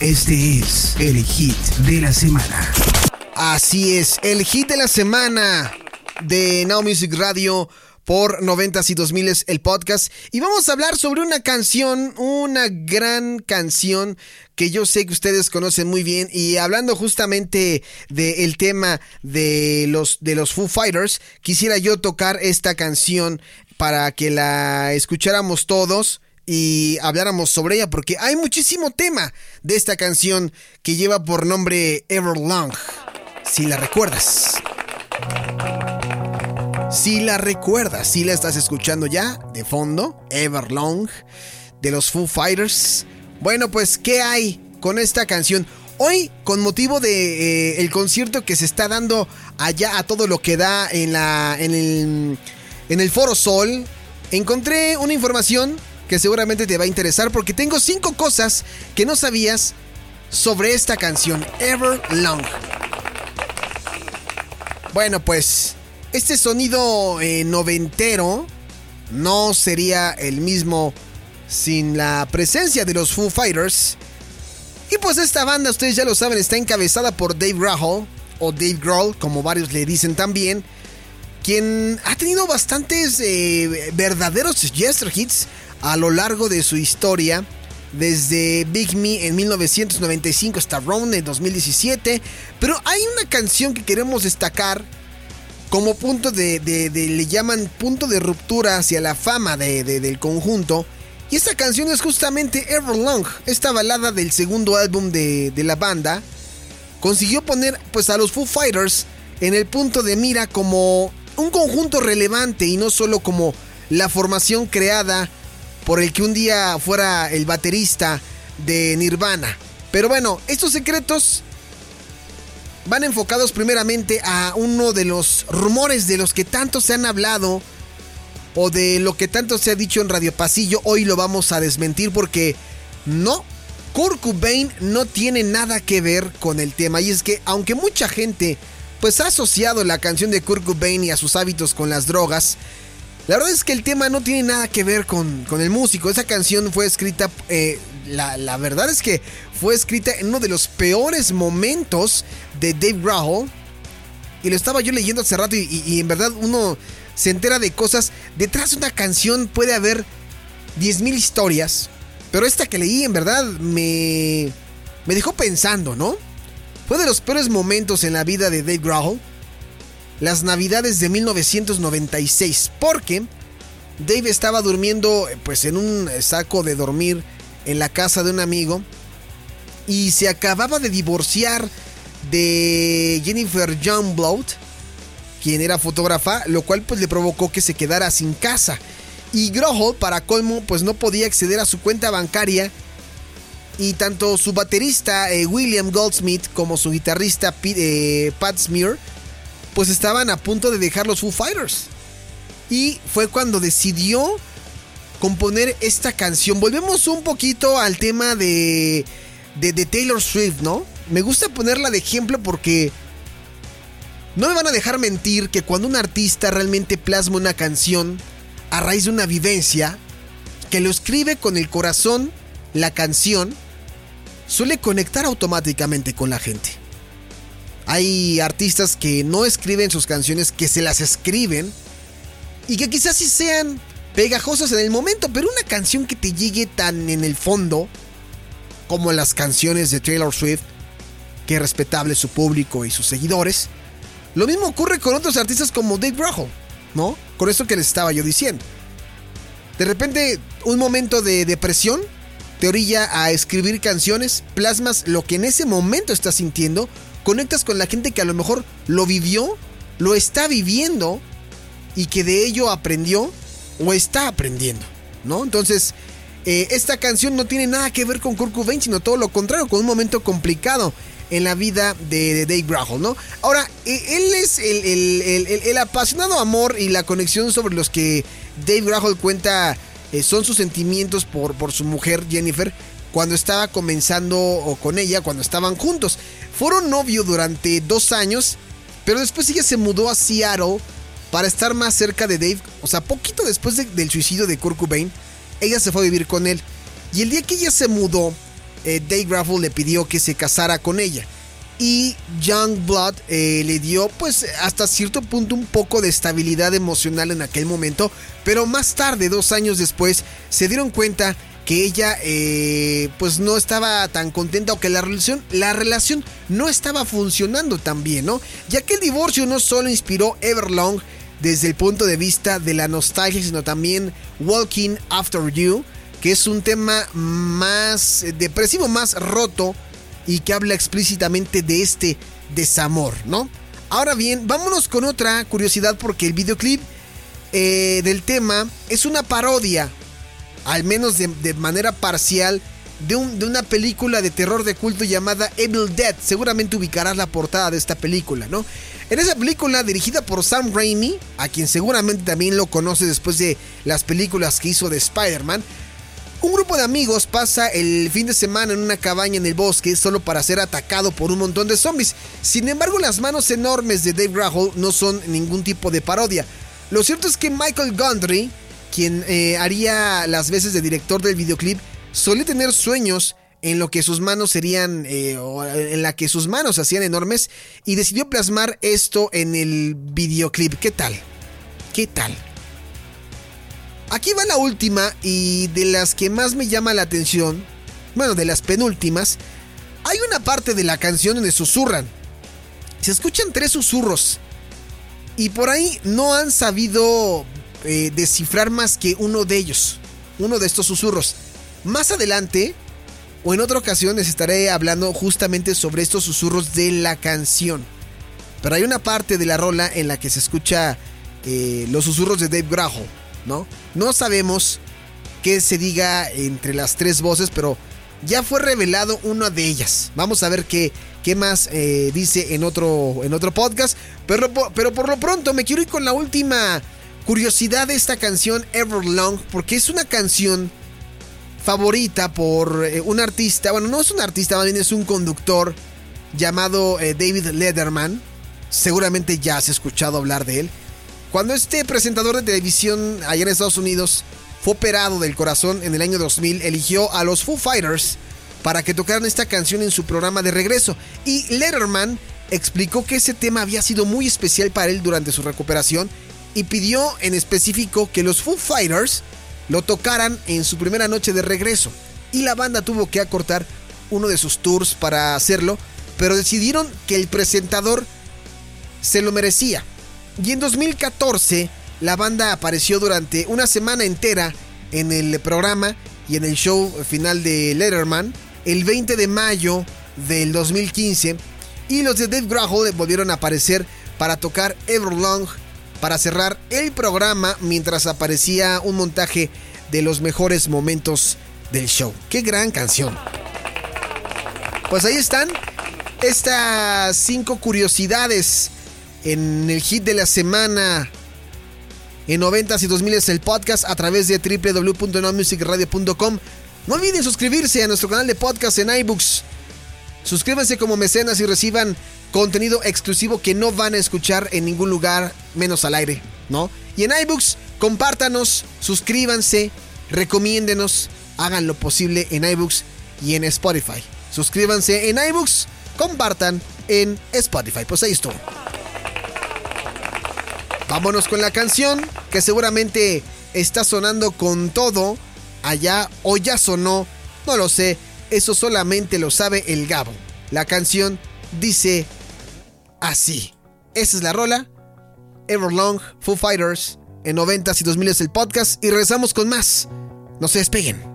Este es el hit de la semana. Así es, el hit de la semana de Now Music Radio por 90 y 2000 es el podcast. Y vamos a hablar sobre una canción, una gran canción que yo sé que ustedes conocen muy bien. Y hablando justamente del tema de los, de los Foo Fighters, quisiera yo tocar esta canción para que la escucháramos todos y habláramos sobre ella porque hay muchísimo tema de esta canción que lleva por nombre Everlong. Si la recuerdas. Si la recuerdas, si la estás escuchando ya de fondo, Everlong de los Foo Fighters. Bueno, pues ¿qué hay con esta canción? Hoy, con motivo de eh, el concierto que se está dando allá a todo lo que da en la en el en el Foro Sol, encontré una información que seguramente te va a interesar porque tengo cinco cosas que no sabías sobre esta canción, Everlong. Bueno, pues este sonido eh, noventero no sería el mismo sin la presencia de los Foo Fighters. Y pues esta banda, ustedes ya lo saben, está encabezada por Dave Grohl, o Dave Grohl, como varios le dicen también, quien ha tenido bastantes eh, verdaderos Jester hits a lo largo de su historia. Desde Big Me en 1995 hasta Round en 2017. Pero hay una canción que queremos destacar como punto de, le llaman punto de ruptura hacia la fama del conjunto. Y esta canción es justamente Everlong, esta balada del segundo álbum de, la banda. Consiguió poner pues a los Foo Fighters en el punto de mira como un conjunto relevante y no solo como la formación creada por el que un día fuera el baterista de Nirvana. Pero bueno, estos secretos van enfocados primeramente a uno de los rumores de los que tanto se han hablado o de lo que tanto se ha dicho en Radio Pasillo. Hoy lo vamos a desmentir porque no, Kurt Cobain no tiene nada que ver con el tema. Y es que aunque mucha gente pues ha asociado la canción de Kurt Cobain y a sus hábitos con las drogas, la verdad es que el tema no tiene nada que ver con, el músico. Esa canción fue escrita, eh, la, verdad es que fue escrita en uno de los peores momentos de Dave Grohl. Y lo estaba yo leyendo hace rato y, en verdad uno se entera de cosas. Detrás de una canción puede haber 10.000 historias. Pero esta que leí en verdad me, me dejó pensando, ¿no? Fue de los peores momentos en la vida de Dave Grohl las navidades de 1996, porque Dave estaba durmiendo pues en un saco de dormir en la casa de un amigo y se acababa de divorciar de Jennifer Youngblood, quien era fotógrafa, lo cual pues le provocó que se quedara sin casa. Y Grohl, para colmo, pues no podía acceder a su cuenta bancaria y tanto su baterista eh, William Goldsmith como su guitarrista eh, Pat Smear pues estaban a punto de dejar los Foo Fighters. Y fue cuando decidió componer esta canción. Volvemos un poquito al tema de, de, Taylor Swift, ¿no? Me gusta ponerla de ejemplo porque no me van a dejar mentir que cuando un artista realmente plasma una canción a raíz de una vivencia, que lo escribe con el corazón, la canción, suele conectar automáticamente con la gente. Hay artistas que no escriben sus canciones, que se las escriben y que quizás sí sean pegajosas en el momento, pero una canción que te llegue tan en el fondo como las canciones de Taylor Swift, que es respetable su público y sus seguidores. Lo mismo ocurre con otros artistas como Dave Grohl, ¿no? Con eso que les estaba yo diciendo. De repente, un momento de depresión te orilla a escribir canciones, plasmas lo que en ese momento estás sintiendo conectas con la gente que a lo mejor lo vivió, lo está viviendo y que de ello aprendió o está aprendiendo, ¿no? Entonces, eh, esta canción no tiene nada que ver con Kurt Cobain, sino todo lo contrario, con un momento complicado en la vida de, Dave Grohl, ¿no? Ahora, eh, él es el, apasionado amor y la conexión sobre los que Dave Grohl cuenta eh, son sus sentimientos por, por su mujer Jennifer cuando estaba comenzando con ella, cuando estaban juntos. Fueron novio durante dos años, pero después ella se mudó a Seattle para estar más cerca de Dave. O sea, poquito después del suicidio de Kurt Cobain, ella se fue a vivir con él. Y el día que ella se mudó, eh, Dave Graffle le pidió que se casara con ella. Y Youngblood eh, le dio pues hasta cierto punto un poco de estabilidad emocional en aquel momento, pero más tarde, dos años después, se dieron cuenta que ella eh, pues no estaba tan contenta o que la relación, la relación no estaba funcionando tan bien, ¿no? Ya que el divorcio no solo inspiró Everlong desde el punto de vista de la nostalgia, sino también Walking After You, que es un tema más depresivo, más roto y que habla explícitamente de este desamor, ¿no? Ahora bien, vámonos con otra curiosidad porque el videoclip eh, del tema es una parodia, al menos de, manera parcial, de, una película de terror de culto llamada Evil Dead. Seguramente ubicarás la portada de esta película, ¿no? En esa película dirigida por Sam Raimi, a quien seguramente también lo conoce después de las películas que hizo de Spider-Man, un grupo de amigos pasa el fin de semana en una cabaña en el bosque solo para ser atacado por un montón de zombies. Sin embargo, las manos enormes de Dave Grohl no son ningún tipo de parodia. Lo cierto es que Michael Gondry, quien eh, haría las veces de director del videoclip, solía tener sueños en lo que sus manos serían, eh, en la que sus manos hacían enormes y decidió plasmar esto en el videoclip. ¿Qué tal? ¿Qué tal? Aquí va la última y de las que más me llama la atención, bueno, de las penúltimas, hay una parte de la canción donde susurran. Se escuchan tres susurros y por ahí no han sabido eh, descifrar más que uno de ellos, uno de estos susurros. Más adelante, o en otra ocasión, les estaré hablando justamente sobre estos susurros de la canción. Pero hay una parte de la rola en la que se escucha eh, los susurros de Dave Grohl. ¿no? No sabemos qué se diga entre las tres voces, pero ya fue revelado una de ellas. Vamos a ver qué, qué más eh, dice en otro, en otro podcast. Pero, pero por lo pronto me quiero ir con la última curiosidad de esta canción Everlong, porque es una canción favorita por eh, un artista, bueno, no es un artista, más bien es un conductor llamado eh, David Lederman. Seguramente ya has escuchado hablar de él. Cuando este presentador de televisión allá en Estados Unidos fue operado del corazón en el año 2000, eligió a los Foo Fighters para que tocaran esta canción en su programa de regreso. Y Letterman explicó que ese tema había sido muy especial para él durante su recuperación y pidió en específico que los Foo Fighters lo tocaran en su primera noche de regreso. Y la banda tuvo que acortar uno de sus tours para hacerlo, pero decidieron que el presentador se lo merecía y en 2014, la banda apareció durante una semana entera en el programa y en el show final de Letterman el 20 de mayo del 2015. Y los de Dave Grohl volvieron a aparecer para tocar Everlong para cerrar el programa mientras aparecía un montaje de los mejores momentos del show. ¡Qué gran canción! Pues ahí están estas cinco curiosidades en el hit de la semana en 90s y 2000 es el podcast a través de www.nomusicradio.com. No olviden suscribirse a nuestro canal de podcast en iBooks. Suscríbanse como mecenas y reciban contenido exclusivo que no van a escuchar en ningún lugar menos al aire, ¿no? Y en iBooks, compártanos, suscríbanse, recomiéndenos, hagan lo posible en iBooks y en Spotify. Suscríbanse en iBooks, compartan en Spotify. Pues ahí estuvo. Vámonos con la canción que seguramente está sonando con todo allá o ya sonó, no lo sé, eso solamente lo sabe el Gabo. La canción dice así. Esa es la rola. Everlong, Foo Fighters, en 90s y 2000 es el podcast y regresamos con más. No se despeguen.